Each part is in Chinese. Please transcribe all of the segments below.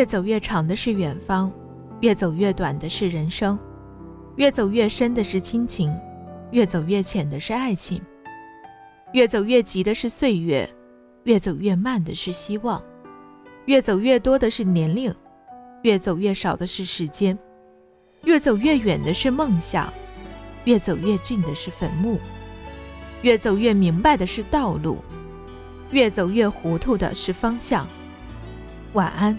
越走越长的是远方，越走越短的是人生，越走越深的是亲情，越走越浅的是爱情，越走越急的是岁月，越走越慢的是希望，越走越多的是年龄，越走越少的是时间，越走越远的是梦想，越走越近的是坟墓，越走越明白的是道路，越走越糊涂的是方向。晚安。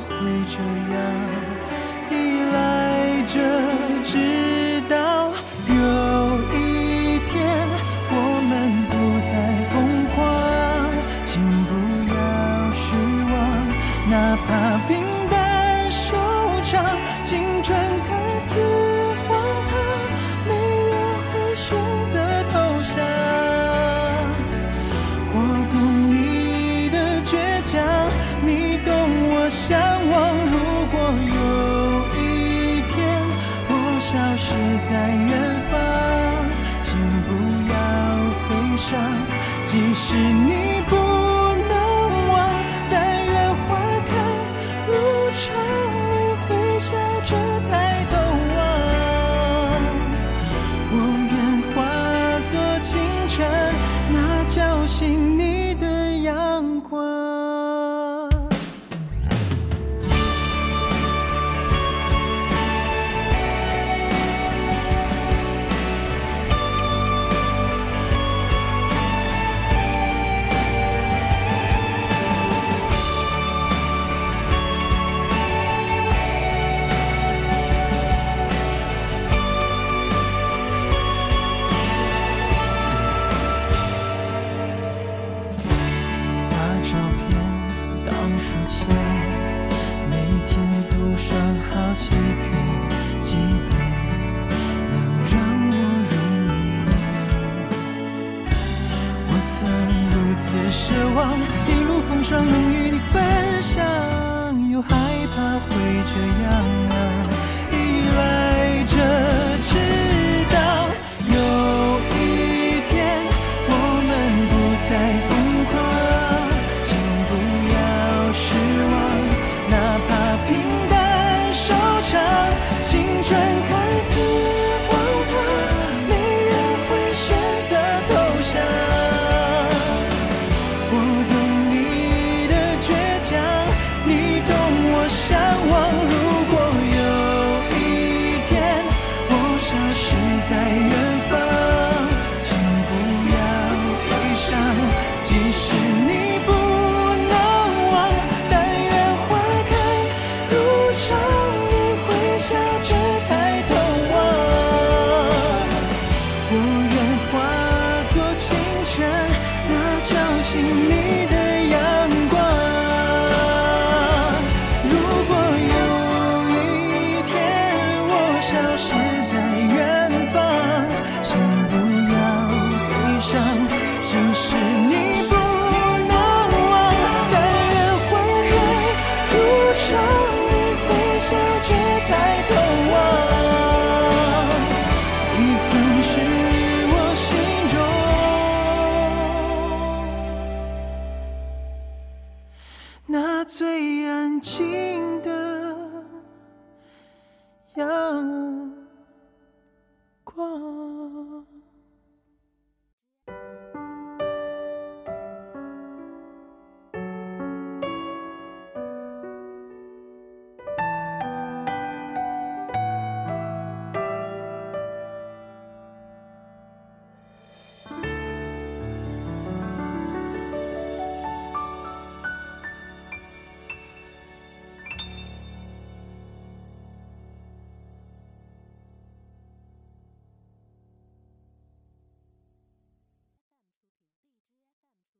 会这样。向往，如果有一天我消失在远方，请不要悲伤，即使你不一路风霜能与你分享，又害怕会这样，只是你不能忘，但愿花开如常，你会笑着抬头望。你曾是我心中那最安静。